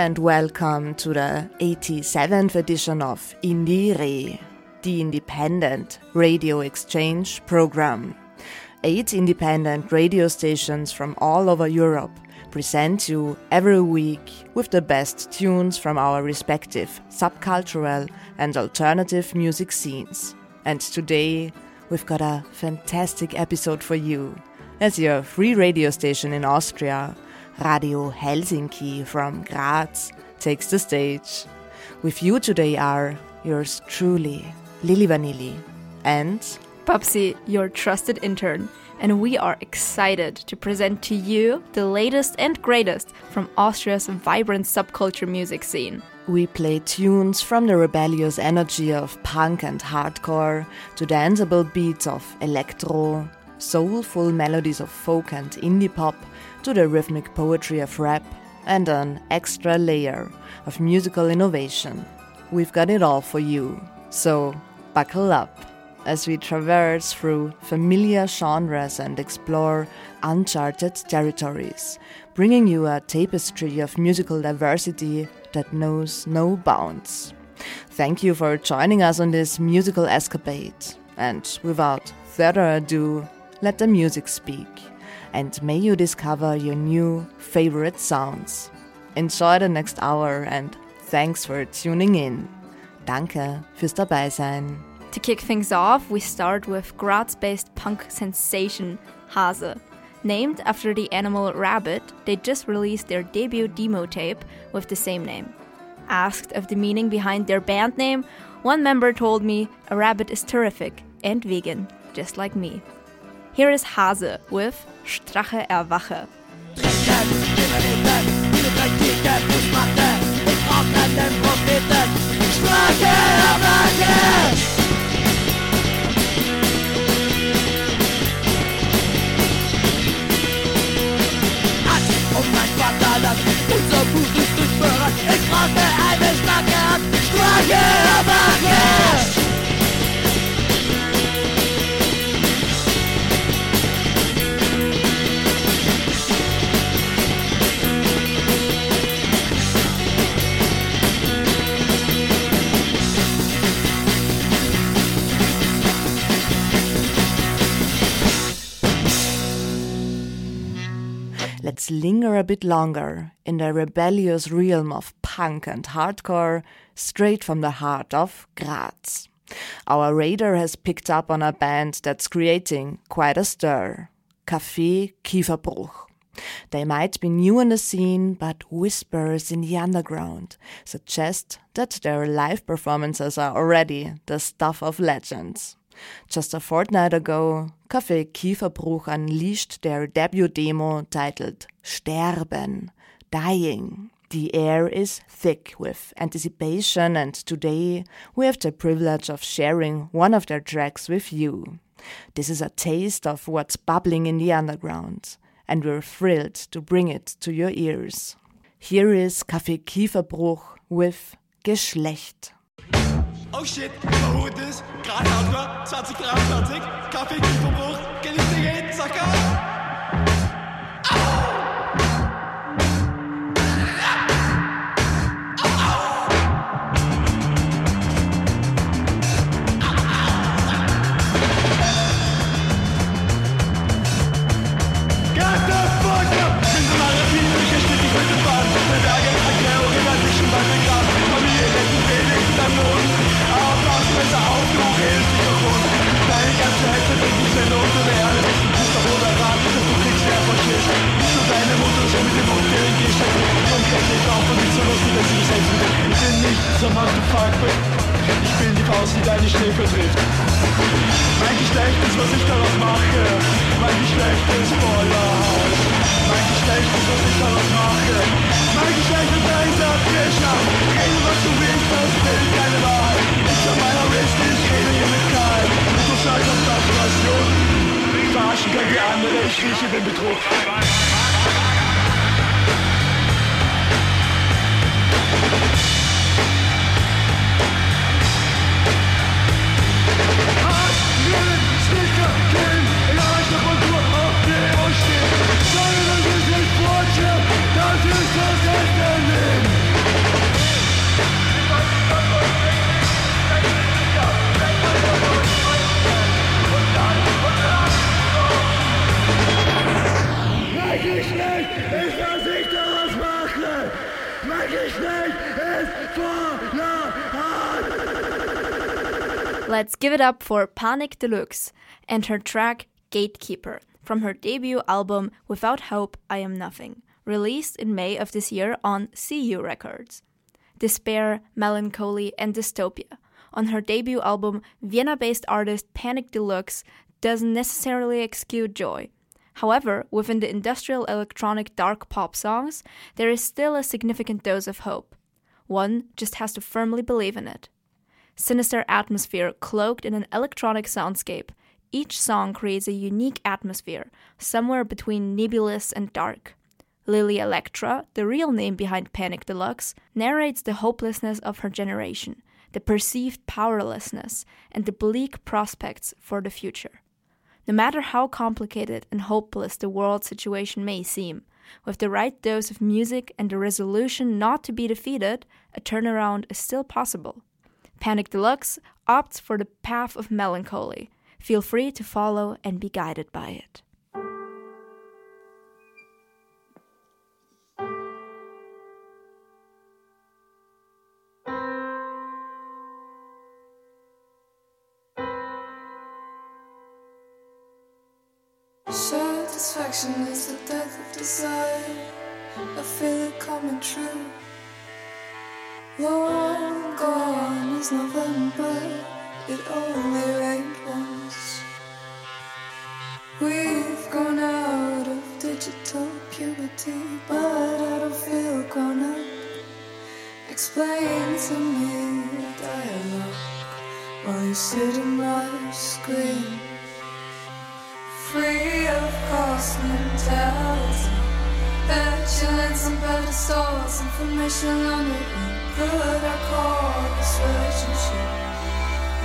and welcome to the 87th edition of Indiere, the independent radio exchange program. Eight independent radio stations from all over Europe present you every week with the best tunes from our respective subcultural and alternative music scenes. And today we've got a fantastic episode for you. As your free radio station in Austria, Radio Helsinki from Graz takes the stage. With you today are yours truly, Lilly Vanilli, and Babsi, your trusted intern, and we are excited to present to you the latest and greatest from Austria's vibrant subculture music scene. we play tunes from the rebellious energy of punk and hardcore to danceable beats of electro, soulful melodies of folk and indie pop to the rhythmic poetry of rap and an extra layer of musical innovation. We've got it all for you, so buckle up as we traverse through familiar genres and explore uncharted territories, bringing you a tapestry of musical diversity that knows no bounds. Thank you for joining us on this musical escapade, and without further ado, let the music speak, and may you discover your new favorite sounds. Enjoy the next hour and thanks for tuning in. Danke fürs Dabeisein. To kick things off, we start with Graz based punk sensation Hase. Named after the animal rabbit, they just released their debut demo tape with the same name. Asked of the meaning behind their band name, one member told me a rabbit is terrific and vegan, just like me. Here is Hase with Strache Erwache. um mein Vaterland. Unser Buch ist durchböllert. Ich brauche eine starke Hand. Starke Erwache! Let's linger a bit longer in the rebellious realm of punk and hardcore, straight from the heart of Graz. Our radar has picked up on a band that's creating quite a stir Kafe Kieferbruch. They might be new in the scene, but whispers in the underground suggest that their live performances are already the stuff of legends. Just a fortnight ago, Kafe Kieferbruch unleashed their debut demo titled Sterben, Dying. The air is thick with anticipation, and today we have the privilege of sharing one of their tracks with you. This is a taste of what's bubbling in the underground, and we're thrilled to bring it to your ears. Here is Kafe Kieferbruch with Geschlecht. Oh shit, verhut ist, gerade Hardcore, 2023, Kaffee, Kieferbruch, Geliebte geht, Zacker. Mann gefragt wird. Ich bin die Faust, die deine Schläfe trifft. Mein Geschlecht ist, was ich daraus mache. Mein Geschlecht ist voller Haut. Mein Geschlecht ist, was ich daraus mache. Mein Geschlecht ist ein Sattgeschmack. Rede, was du willst, das will keine Wahrheit. Ich an meiner Wrist, ich rede hier mit Karl. Du scheiß auf Saturation. Verarschen kann die andere, ich rieche den Betrug. Oh! Let's give it up for Panik Deluxe and her track Gatekeeper from her debut album Without Hope I Am Nothing, released in May of this year on Seayou Records. Despair, melancholy, and dystopia. On her debut album, Vienna based artist Panik Deluxe doesn't necessarily exude joy. However, within the industrial electronic dark pop songs, there is still a significant dose of hope. One just has to firmly believe in it sinister atmosphere cloaked in an electronic soundscape. Each song creates a unique atmosphere, somewhere between nebulous and dark. Lily Electra, the real name behind Panik Deluxe, narrates the hopelessness of her generation, the perceived powerlessness, and the bleak prospects for the future. No matter how complicated and hopeless the world situation may seem, with the right dose of music and the resolution not to be defeated, a turnaround is still possible. Panik Deluxe opts for the path of melancholy. Feel free to follow and be guided by it. Satisfaction is the death of desire. I feel it coming true. Long gone is November, it only rained once. We've gone out of digital puberty, but I don't feel grown up. Explain to me dialogue while you sit in my screen. Free of cost mentality, petulance and pedestals, information on it could I call this relationship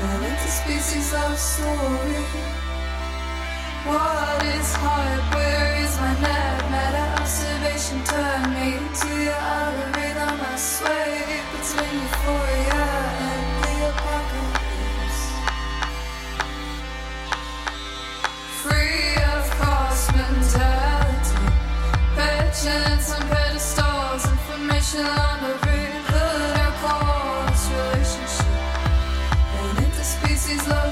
an interspecies love story? What is heart? Where is my net? Meta observation turn me to your algorithm. I sway between euphoria and the apocalypse. Free of cost mentality, petulance on pedestals, information the love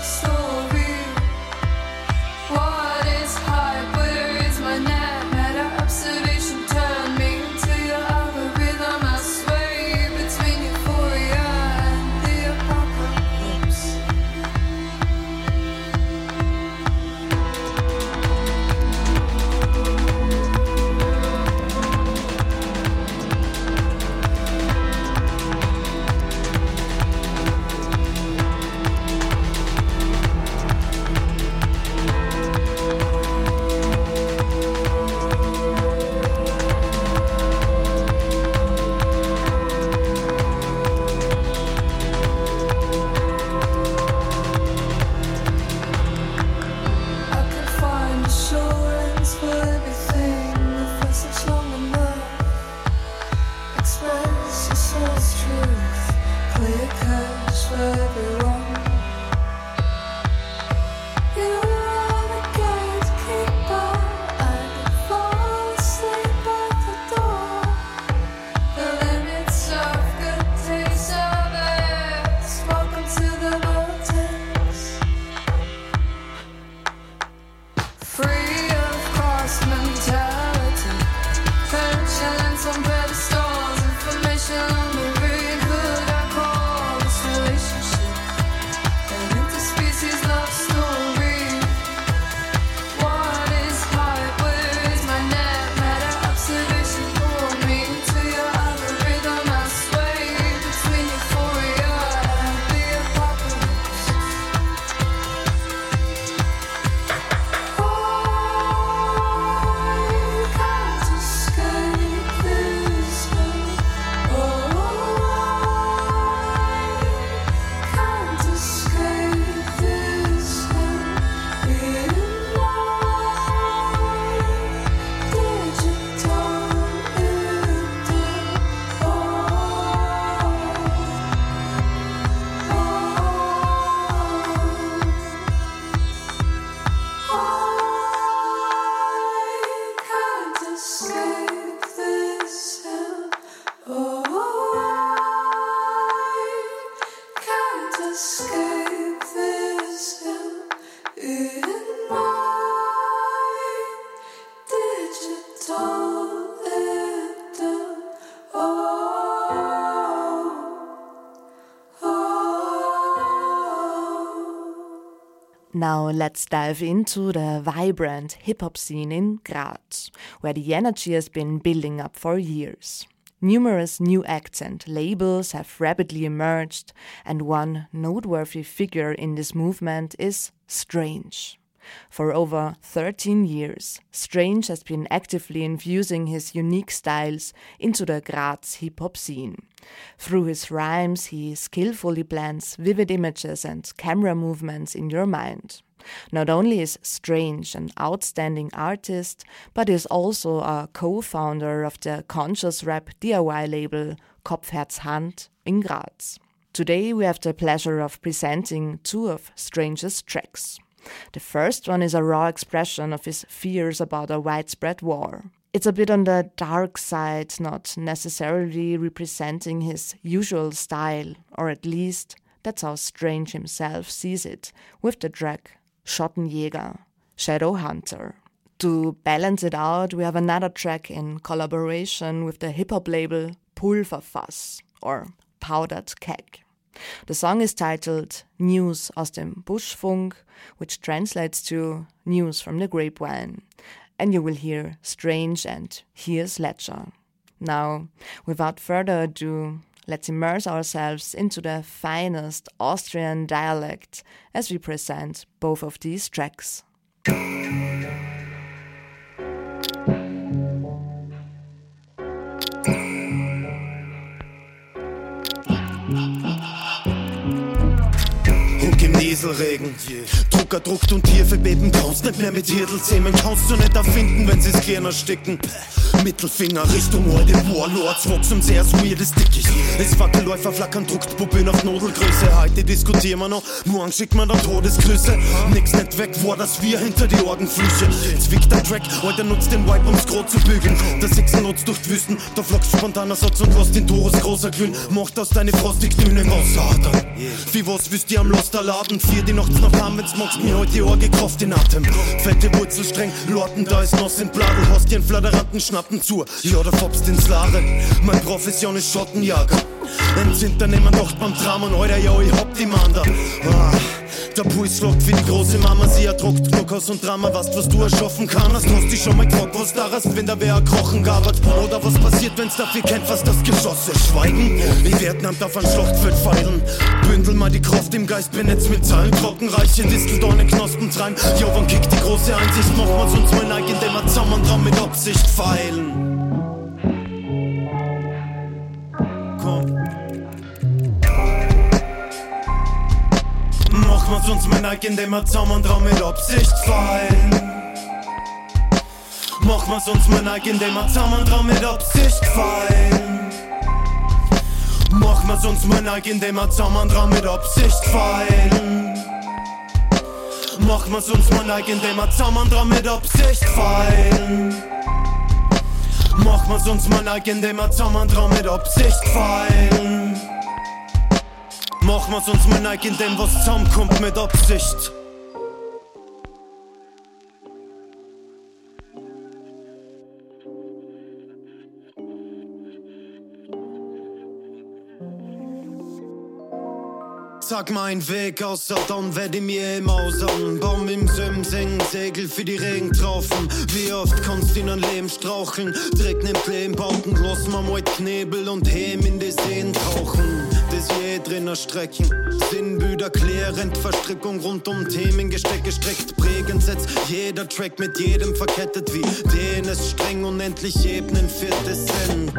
Now let's dive into the vibrant hip hop scene in Graz, where the energy has been building up for years. Numerous new acts and labels have rapidly emerged, and one noteworthy figure in this movement is Strange. For over 13 years, Strange has been actively infusing his unique styles into the Graz hip hop scene. Through his rhymes, he skillfully blends vivid images and camera movements in your mind. Not only is Strange an outstanding artist, but is also a co founder of the conscious rap DIY label Kopf, Herz, Hand in Graz. Today, we have the pleasure of presenting two of Strange's tracks. The first one is a raw expression of his fears about a widespread war. It's a bit on the dark side, not necessarily representing his usual style, or at least that's how Strange himself sees it, with the track Schottenjäger, Shadow Hunter. To balance it out, we have another track in collaboration with the hip hop label Pulverfass, or Powdered Keg. The song is titled News aus dem Buschfunk, which translates to News from the Grapevine, and you will hear Strange and Here's Ledger. Now, without further ado, let's immerse ourselves into the finest Austrian dialect as we present both of these tracks. Nieselregen. Drucker druckt und Tiefe beben. Kannst nicht mehr mit Hirtelzähmen. Kannst du nicht erfinden, wenn sie's gern ersticken. Mittelfinger Richtung alte Warlords. Wachsen sehr weirdes Dickicht. Das Fackelläufer flackern, druckt Puppen auf Nodelgröße. Heute diskutieren wir noch. Morgen schickt man dann Todesgrüße. Nix nicht weg, war das wir hinter die Orgenflüche. Zwickt der Track, heute nutzt den Wipe, um's Grot zu bügeln. Der Sechsen nutzt durch die Wüsten. Da flockst spontaner Satz und lässt den Torus großer glühen. Macht aus deine frostig dünnen Wasseradern. Wie was wüsst ihr am Loster Laden? Vier die nachts noch haben, wenn's magst mir heute die Orge kraft den Atem. Fette Wurzelstreng, Lorten, da ist nass im Bladel. Hast dir Fladeranten Schnappen zu. Ja, da fopst ins Laren. Mein Profession ist Schottenjager. Ein Zinternehmen macht beim Dramen, Alter, ja, ich hab die Mann da. Ah. Der Puls schlagt wie die große Mama, sie ertrockt Knockhaus und Drama, weißt was du erschaffen kannst. Hast dich schon mal gefragt, was da ist, wenn da wer krochen gabert? Oder was passiert, wenn's dafür kennt, was das Geschosse schweigen? In Vietnam darf ein Schlachtfeld feilen. Bündel mal die Kraft im Geist, bin jetzt mit Zahlen trockenreiche Disteldorne Knospen treiben. Ja, wann kickt die große Einsicht? Wir's uns mal neig, indem wir zusammen dran mit Absicht feilen. macht man's uns Männer, indem wir zusammen dran mit Absicht fallen. Macht man's uns Männer, indem wir zusammen dran mit Absicht fallen. Macht man's uns Männer, indem wir zusammen dran mit Absicht fallen. Macht man's uns Männer, indem wir zusammen dran mit Absicht fallen. Macht man's uns Männer, indem wir zusammen dran mit Absicht fallen. Machen wir's uns mal neig, indem was zusammenkommt mit Absicht. Sag mein Weg außer dann werd ich mir im Ausern. Baum im Sim singen, Segel für die Regentraufen. Wie oft kannst du in ein Leben straucheln? Dreck nimmt Leben, Bauten, lass mal mal Knebel und Hem in die Seen tauchen. Das je drinner Strecken. Sinnbüder klärend, Verstrickung rund um Themen gesteckt, gestreckt, prägend setzt jeder Track mit jedem verkettet wie den es streng unendlich Ebenen für Essenz.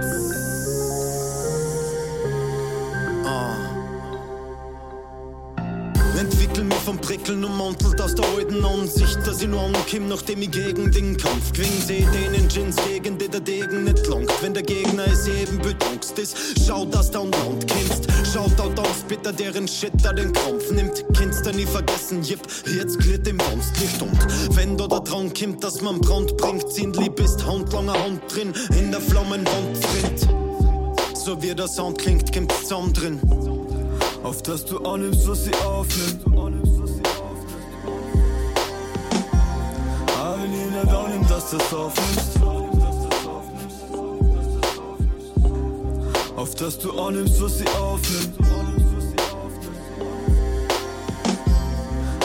Entwickel vom Prickeln ummantelt aus der alten Ansicht, dass ich nur ankomme, nachdem ich gegen den Kampf gewinn. Seh den in Gins gegen die der Degen nicht langt. Wenn der Gegner es eben bedankst ist, schau, dass du an Land kennst. Schaut out aus, bitte deren Shit da den Kampf nimmt. Kennst du nie vergessen, jip, jetzt glitt im Wamstlicht und wenn da der Drang kommt, dass man Brand bringt, sind lieb ist handlanger Hand drin, in der Flammenwand drin. So wie der Sound klingt, kommt's zusammen drin. Auf dass du annimmst, was sie aufnimmt. es aufnimmst. Auf dass du annimmst, was sie aufnimmt.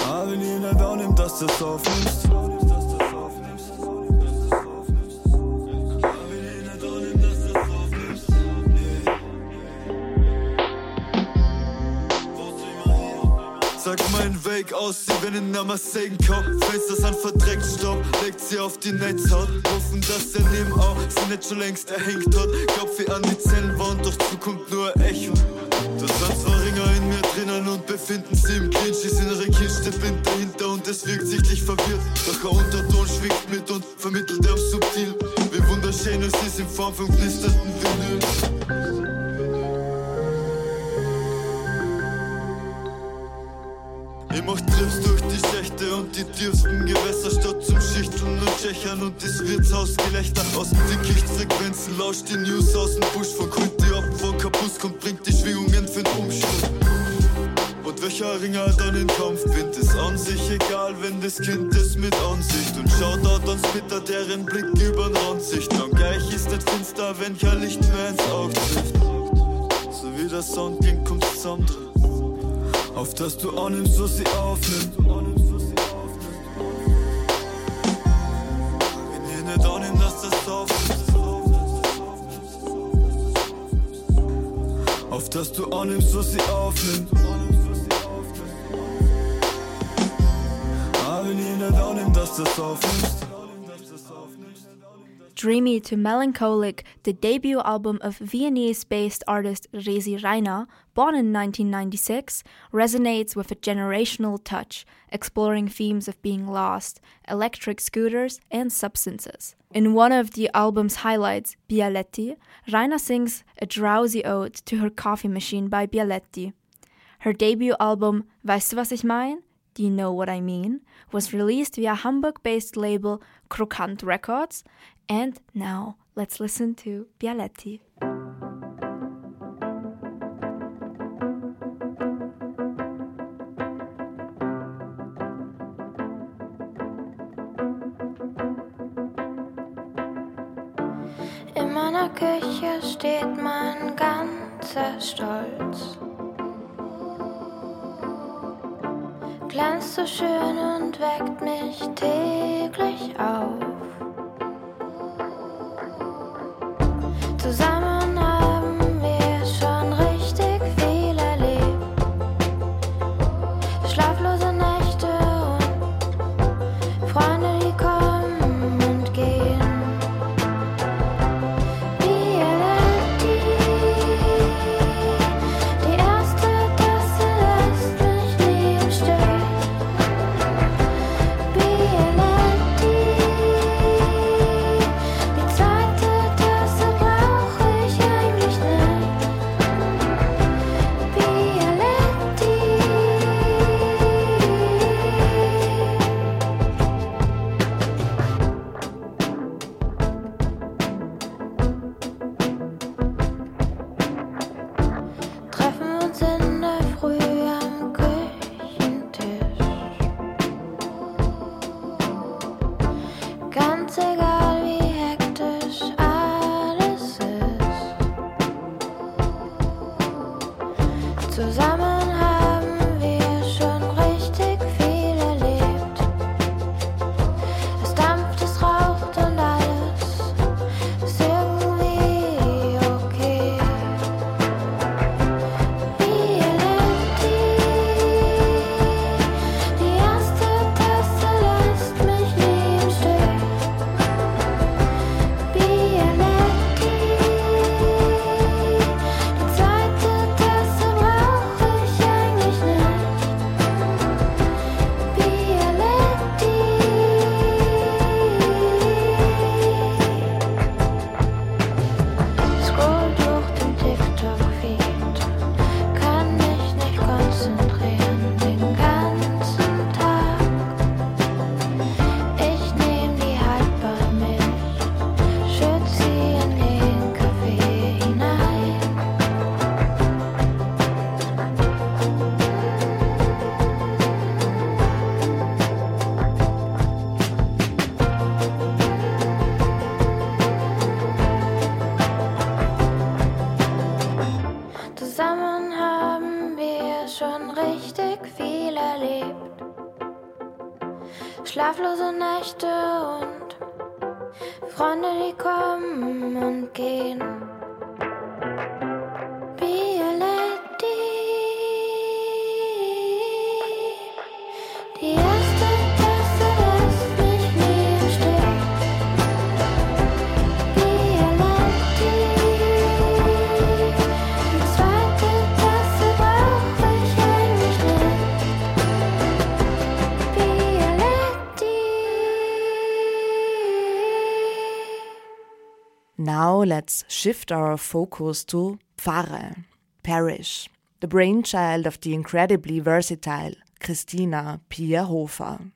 Aber wenn jeder da nimmt, dass du es aufnimmst. Sag mein Weg aus, sie wenn in Namasten kommt. Fenster an verdreckt Staub, legt sie auf die Netzhaut. Hoffen, dass er neben auch sie nicht schon längst erhängt hat. Glaub wie an die Zellenwand, doch Zukunft nur Echo. Da sind zwei Ringer in mir drinnen und befinden sie im Clinch. Das innere Kind steht Wind dahinter und es wirkt sichtlich verwirrt. Doch ein Unterton schwingt mit und vermittelt er subtil. Wie wunderschön es ist in Form von knisternden Vinyl. Ich mach Trips durch die Schächte und die tiefsten Gewässer statt zum Schichteln und Tschechern und das Wirtshausgelächter aus den Dickichtfrequenzen lauscht die News aus dem Busch von Kult die ab von Kapusk und bringt die Schwingungen für den Umschwung. Und welcher Ringer dann in Kampf gewinnt, ist an sich egal, wenn das Kind ist mit Ansicht und schaut dort ans Bitter, deren Blick übern Rand sicht. Dann gleich ist nicht finster, wenn kein Licht mehr ins Auge trifft. So wie der Sound klingt, kommt's zusammen drin. Auf dass du annimmst, was sie aufnimmt. Ihr nicht annimmt, dass das aufnimmt. Auf dass du annimmst, was sie aufnimmt. Aber wenn ihr nicht annimmt, dass das aufnimmt. Dreamy to Melancholic, the debut album of Viennese based artist Resi Reiner, born in 1996, resonates with a generational touch, exploring themes of being lost, electric scooters, and substances. In one of the album's highlights, Bialetti, Reiner sings a drowsy ode to her coffee machine by Bialetti. Her debut album, Weißt du, was ich mein? Do you know what I mean? was released via Hamburg based label Krokant Records. And now let's listen to Bialetti. In meiner Küche steht mein ganzer Stolz. Glänzt so schön und weckt mich täglich auf. Zusammen haben Schlaflose Nächte und Freunde, die kommen und gehen. Let's shift our focus to Pfarre, parish, the brainchild of the incredibly versatile Christina Pierhofer.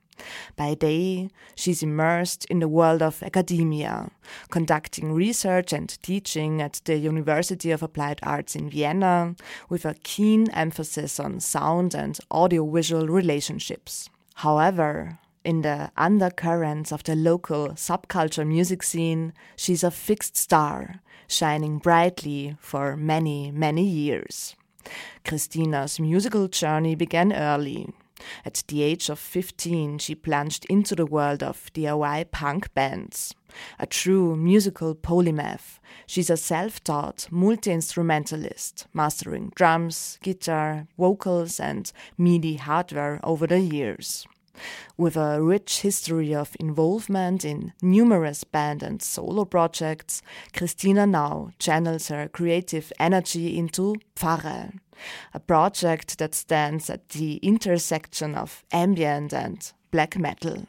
By day, she's immersed in the world of academia, conducting research and teaching at the University of Applied Arts in Vienna, with a keen emphasis on sound and audiovisual relationships. However, in the undercurrents of the local subculture music scene, she's a fixed star, shining brightly for many, many years. Christina's musical journey began early. At the age of 15, she plunged into the world of DIY punk bands. A true musical polymath, she's a self taught multi instrumentalist, mastering drums, guitar, vocals, and MIDI hardware over the years. With a rich history of involvement in numerous band and solo projects, Christina now channels her creative energy into Pfarre, a project that stands at the intersection of ambient and black metal.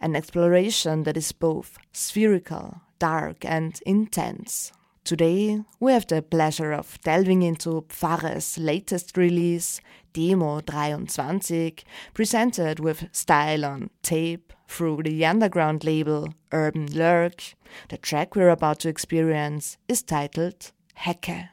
An exploration that is both spherical, dark, and intense. Today, we have the pleasure of delving into Pfarre's latest release, Demo 23, presented with style on tape through the underground label Urban Lurk. The track we're about to experience is titled Hecke.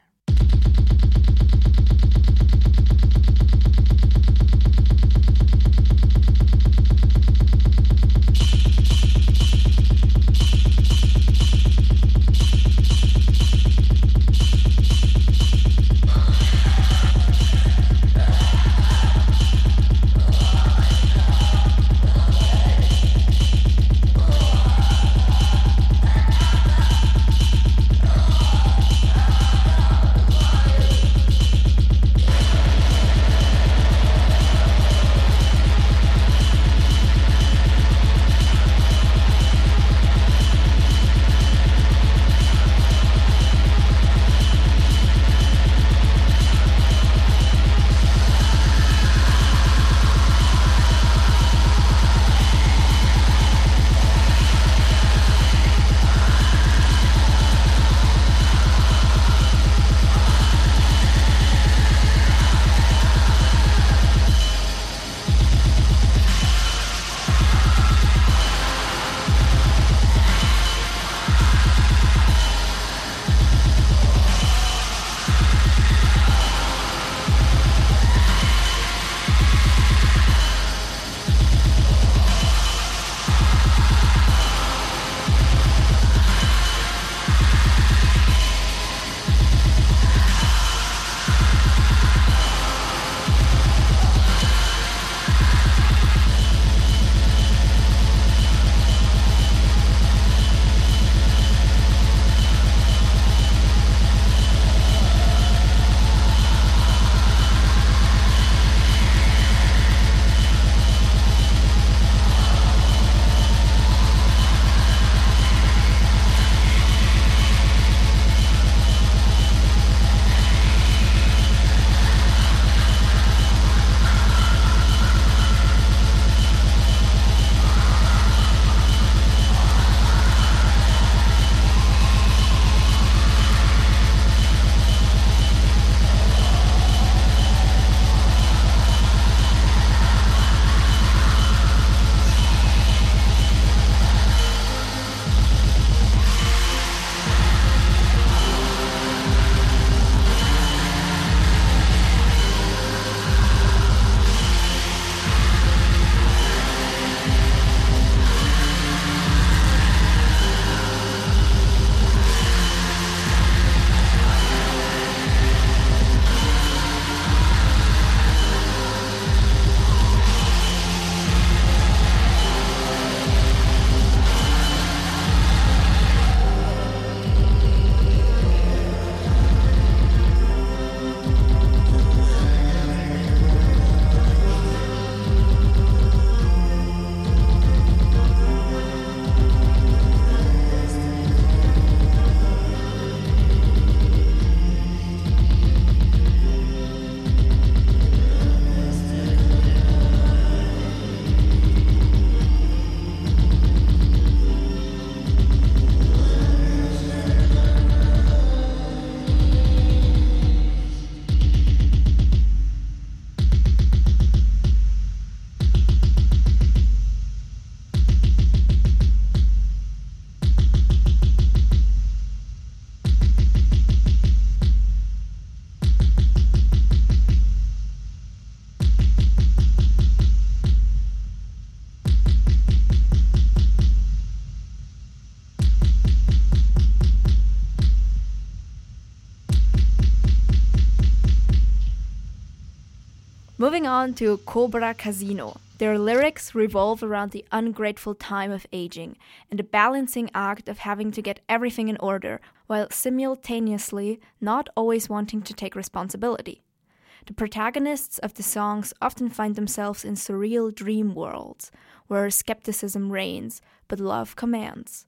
On to Cobra Casino. Their lyrics revolve around the ungrateful time of aging and the balancing act of having to get everything in order while simultaneously not always wanting to take responsibility. The protagonists of the songs often find themselves in surreal dream worlds where skepticism reigns but love commands.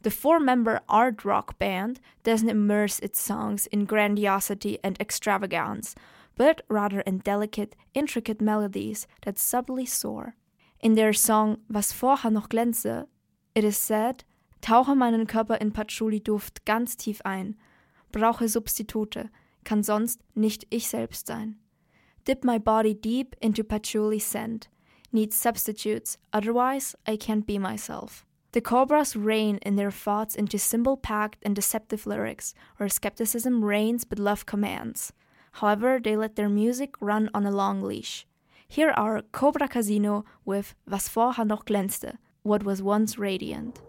The four member art rock band doesn't immerse its songs in grandiosity and extravagance, but rather in delicate, intricate melodies that subtly soar. In their song Was vorher noch glänze, it is said, tauche meinen Körper in Patchouli-Duft ganz tief ein, brauche Substitute, kann sonst nicht ich selbst sein. Dip my body deep into patchouli scent, need substitutes, otherwise I can't be myself. The Cobras reign in their thoughts into symbol packed and deceptive lyrics, where skepticism reigns but love commands. However, they let their music run on a long leash. Here are Cobra Casino with Was vorher noch glänzte, what was once radiant.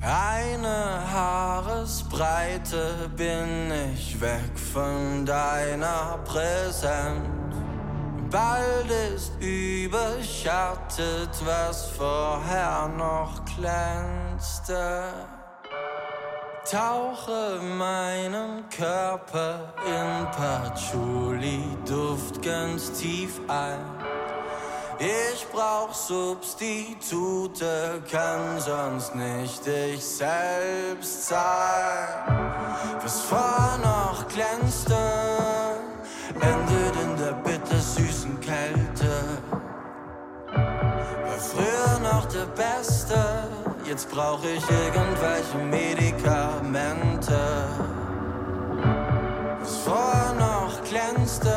Eine Haaresbreite bin ich weg von deiner Präsenz. Bald ist überschattet, was vorher noch glänzte. Tauche meinen Körper in Patchouli-Duft ganz tief ein. Ich brauch Substitute, kann sonst nicht ich selbst sein. Was vor noch glänzte, endet in der bittersüßen Kälte. War früher noch der Beste, jetzt brauch ich irgendwelche Medikamente. Was vor noch glänzte,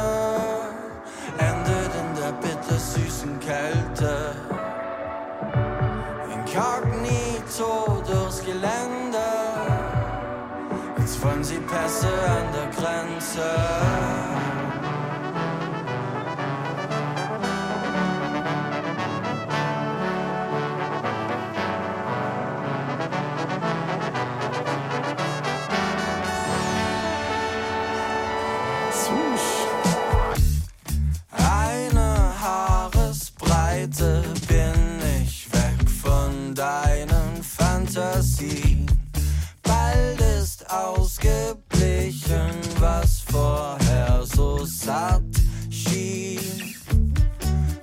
endet in der bittersüßen Kälte. Inkognito durchs Gelände, jetzt wollen sie Pässe an der Grenze. Ist ausgeblichen, was vorher so satt schien.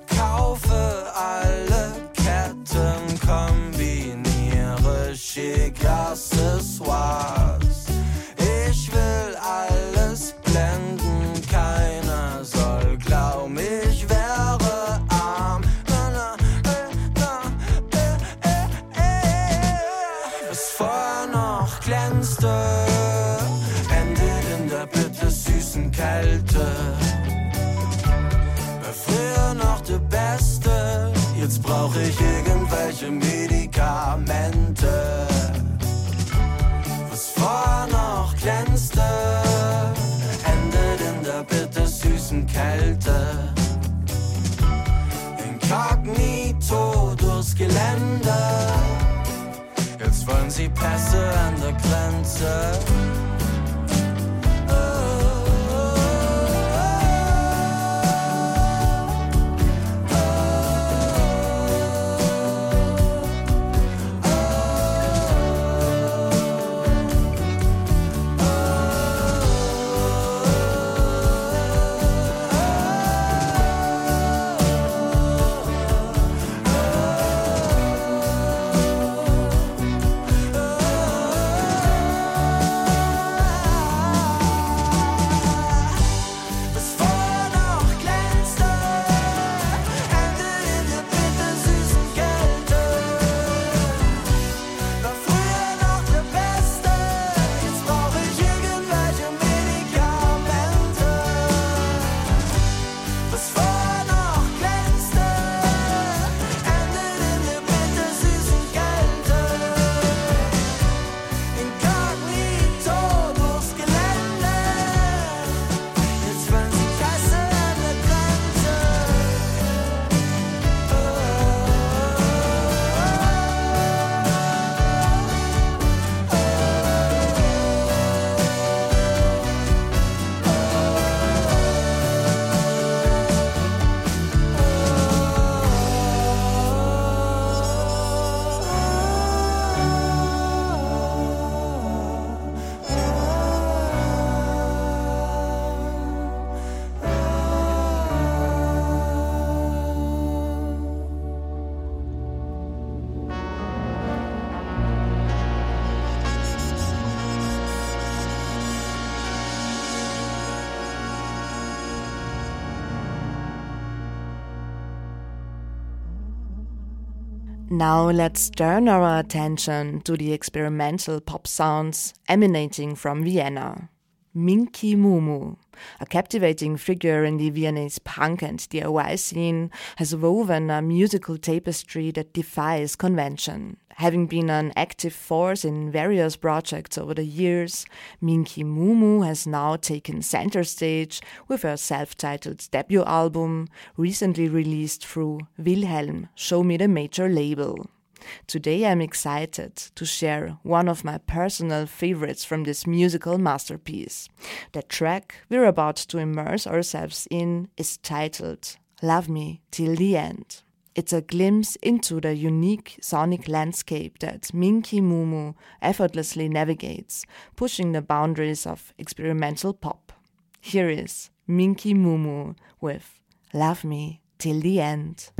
Kaufe alle Ketten, kombiniere schick Accessoires. Ich will alles blenden, keiner soll glauben, ich wäre arm. Na, na, äh, na, äh, äh, äh. Was vorher noch glänzte, endet in der bittersüßen Kälte. War früher noch der Beste, jetzt brauch ich irgendwelche Medikamente. Was vorher noch glänzte, endet in der bittersüßen Kälte. Inkognito durchs Gelände, jetzt wollen sie Pässe an der Grenze. Now let's turn our attention to the experimental pop sounds emanating from Vienna. Minky Mumu, a captivating figure in the Viennese punk and DIY scene, has woven a musical tapestry that defies convention. Having been an active force in various projects over the years, Minky Mumu has now taken center stage with her self-titled debut album, recently released through Wilhelm, Show Me the Major label. Today I'm excited to share one of my personal favorites from this musical masterpiece. The track we're about to immerse ourselves in is titled Love Me Till the End. It's a glimpse into the unique sonic landscape that Minky Mumu effortlessly navigates, pushing the boundaries of experimental pop. Here is Minky Mumu with Love Me Till the End.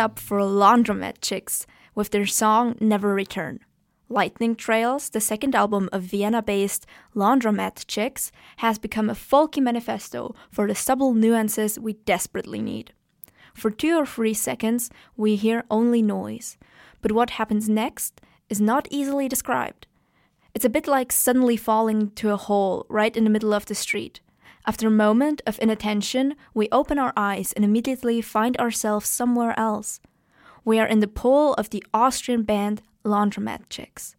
Up for Laundromat Chicks with their song Never Return. Lightning Trails, the second album of Vienna based Laundromat Chicks, has become a folky manifesto for the subtle nuances we desperately need. For two or three seconds, we hear only noise, but what happens next is not easily described. It's a bit like suddenly falling to a hole right in the middle of the street. After a moment of inattention, we open our eyes and immediately find ourselves somewhere else. We are in the pole of the Austrian band Laundromat Chicks.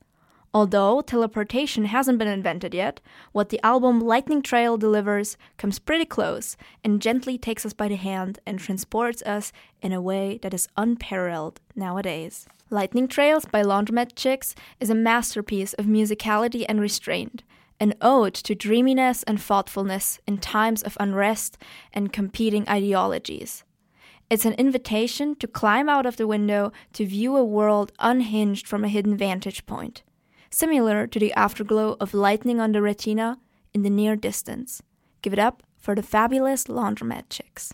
Although teleportation hasn't been invented yet, what the album Lightning Trail delivers comes pretty close and gently takes us by the hand and transports us in a way that is unparalleled nowadays. Lightning Trails by Laundromat Chicks is a masterpiece of musicality and restraint, an ode to dreaminess and thoughtfulness in times of unrest and competing ideologies. It's an invitation to climb out of the window to view a world unhinged from a hidden vantage point, similar to the afterglow of lightning on the retina in the near distance. Give it up for the fabulous Laundromat Chicks.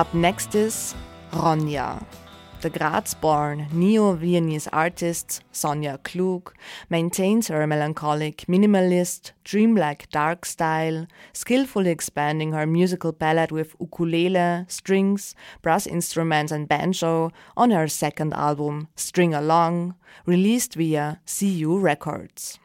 Up next is Ronja. The Graz-born neo-Viennese artist Sonja Klug maintains her melancholic minimalist, dreamlike dark style, skillfully expanding her musical palette with ukulele, strings, brass instruments and banjo on her second album String Along, released via Seayou Records.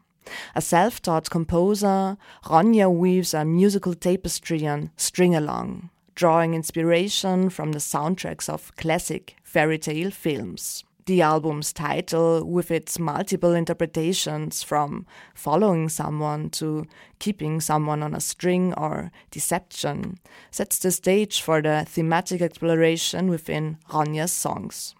A self-taught composer, Ronja weaves a musical tapestry on String Along, drawing inspiration from the soundtracks of classic fairy tale films. The album's title, with its multiple interpretations from following someone to keeping someone on a string or deception, sets the stage for the thematic exploration within Ronja's songs.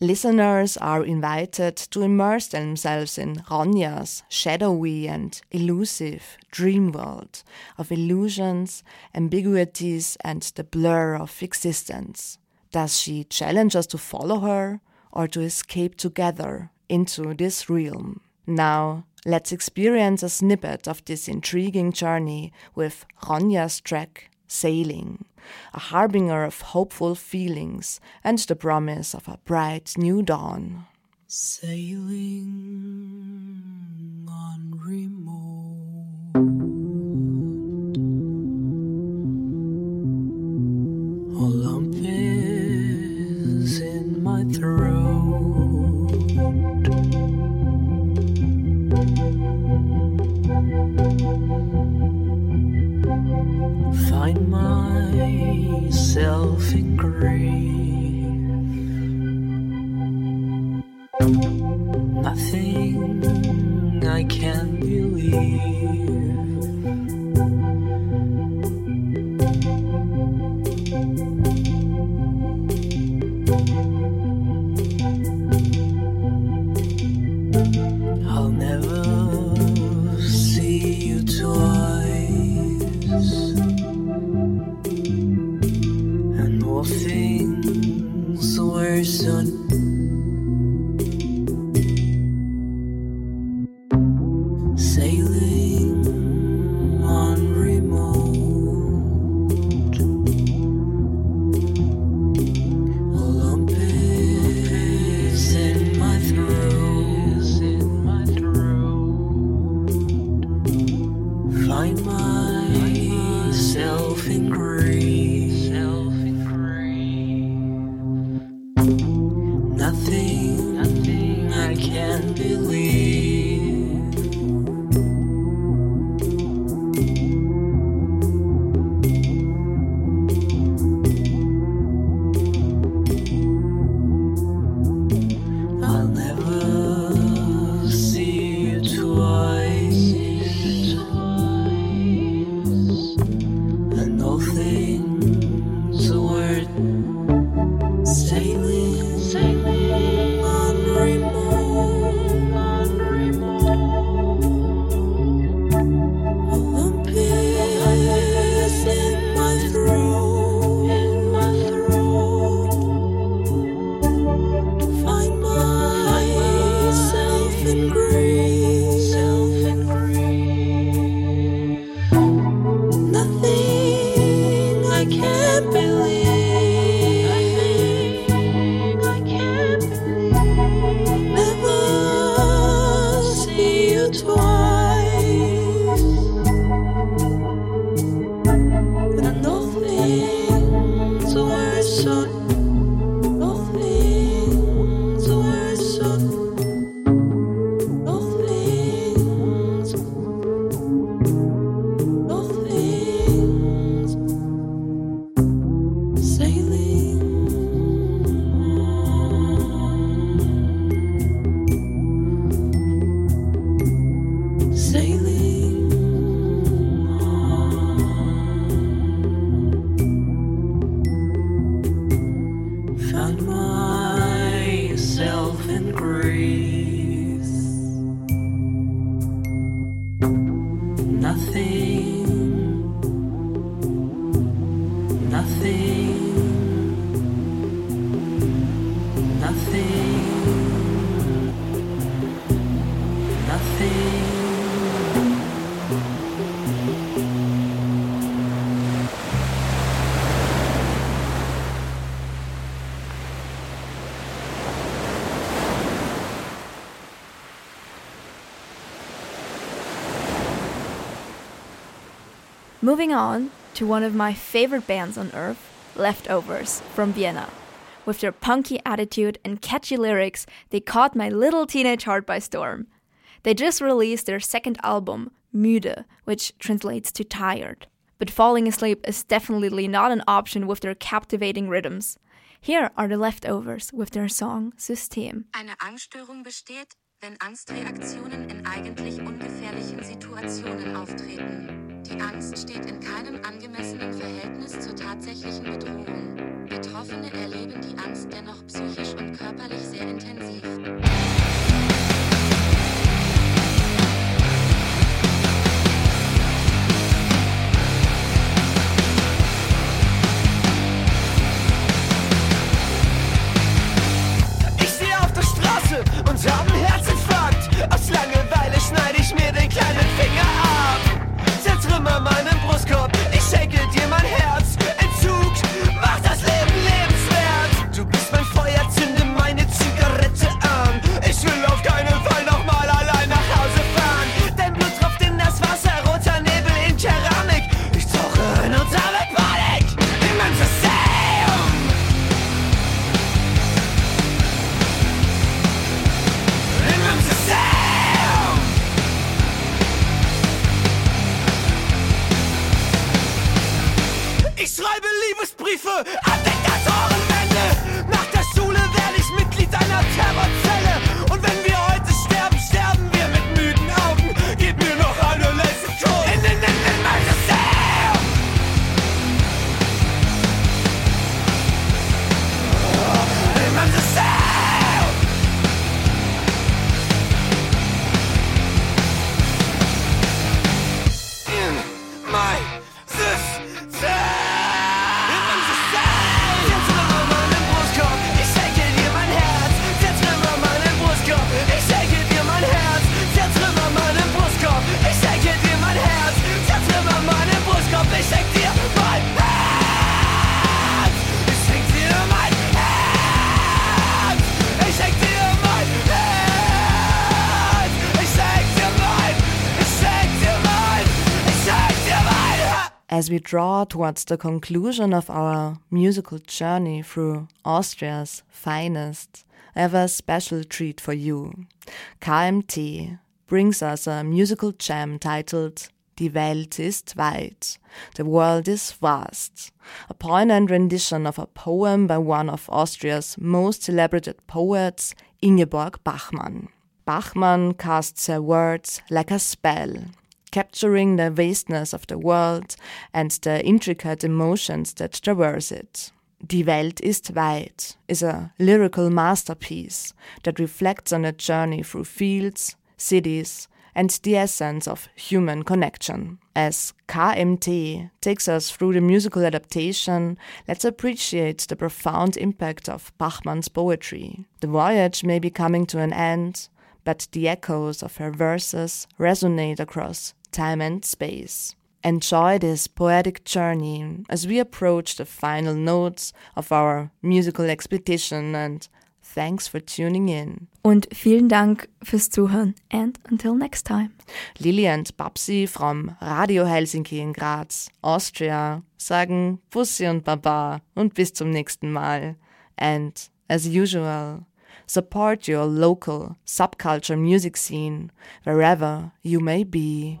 Listeners are invited to immerse themselves in Ronja's shadowy and elusive dream world of illusions, ambiguities, and the blur of existence. Does she challenge us to follow her or to escape together into this realm? Now, let's experience a snippet of this intriguing journey with Ronja's track Sailing, a harbinger of hopeful feelings and the promise of a bright new dawn. Sailing on remote. Olympus in my throat. Find myself in grief. Nothing I can believe. Sailing Moving on to one of my favorite bands on earth, Leftovers from Vienna. With their punky attitude and catchy lyrics, they caught my little teenage heart by storm. They just released their second album, Müde, which translates to tired. But falling asleep is definitely not an option with their captivating rhythms. Here are the leftovers with their song System. Eine Angststörung besteht, wenn Angstreaktionen in eigentlich ungefährlichen Situationen auftreten. Die Angst steht in keinem angemessenen Verhältnis zur tatsächlichen Bedrohung. Betroffene erleben die Angst dennoch psychisch und körperlich sehr intensiv. Ich stehe auf der Straße und hab einen Herzinfarkt. Aus Langeweile schneide ich mir den kleinen. Zertrümmer meinen Brustkorb, ich schenke dir mein Herz. Entzug As we draw towards the conclusion of our musical journey through Austria's finest, a special treat for you. KMT brings us a musical gem titled Die Welt ist weit, The World is Vast, a poignant rendition of a poem by one of Austria's most celebrated poets, Ingeborg Bachmann. Bachmann casts her words like a spell, capturing the vastness of the world and the intricate emotions that traverse it. Die Welt ist weit is a lyrical masterpiece that reflects on a journey through fields, cities, and the essence of human connection. As KMT takes us through the musical adaptation, let's appreciate the profound impact of Bachmann's poetry. The voyage may be coming to an end, but the echoes of her verses resonate across time and space. Enjoy this poetic journey as we approach the final notes of our musical expedition and thanks for tuning in. Und vielen Dank fürs Zuhören and until next time. Lilly and Babsi from Radio Helsinki in Graz, Austria, sagen Bussi und Baba und bis zum nächsten Mal. And as usual, support your local subculture music scene wherever you may be.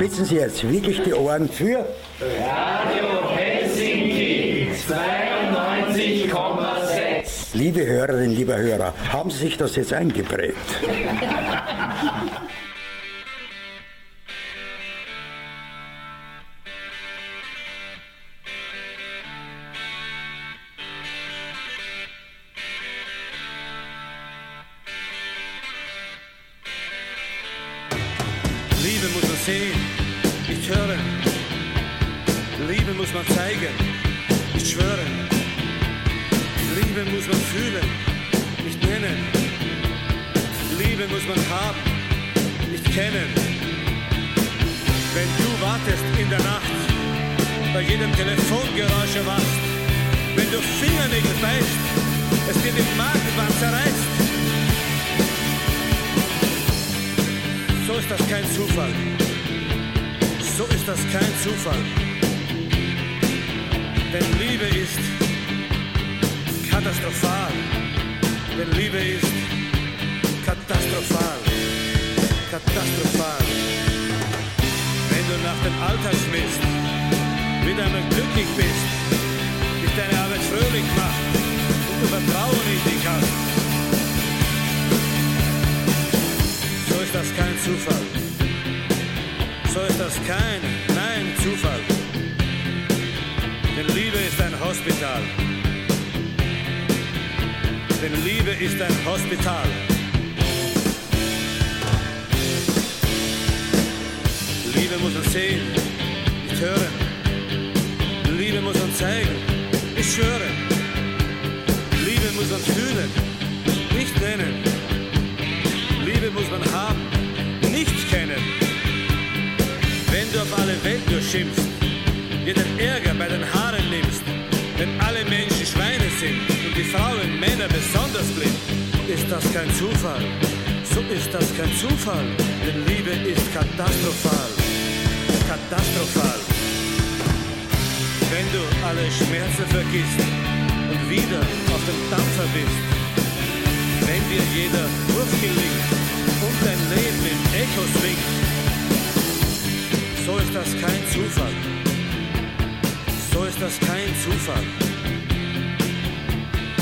Spitzen Sie jetzt wirklich die Ohren für Radio Helsinki 92,6. Liebe Hörerinnen, lieber Hörer, haben Sie sich das jetzt eingeprägt? schimpfst, dir den Ärger bei den Haaren nimmst, wenn alle Menschen Schweine sind und die Frauen Männer besonders blind, ist das kein Zufall. So ist das kein Zufall, denn Liebe ist katastrophal. Katastrophal. Wenn du alle Schmerzen vergisst und wieder auf dem Dampfer bist, wenn dir jeder Wurf gelingt und dein Leben im Echo swingt, so ist das kein Zufall. So ist das kein Zufall.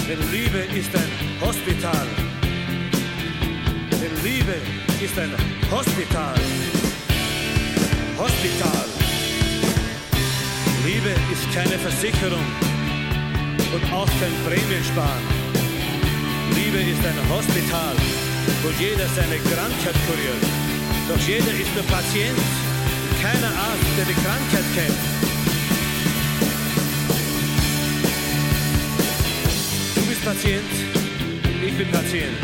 Denn Liebe ist ein Hospital. Denn Liebe ist ein Hospital. Hospital. Liebe ist keine Versicherung und auch kein Prämiensparen. Liebe ist ein Hospital, wo jeder seine Krankheit kuriert. Doch jeder ist nur Patient, keiner Arzt, der die Krankheit kennt. Du bist Patient, ich bin Patient.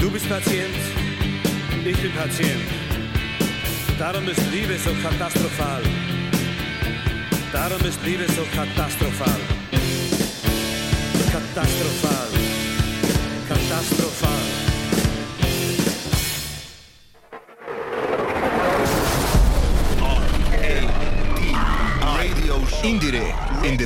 Du bist Patient, ich bin Patient. Darum ist Liebe so katastrophal. Darum ist Liebe so katastrophal. Katastrophal. Katastrophal.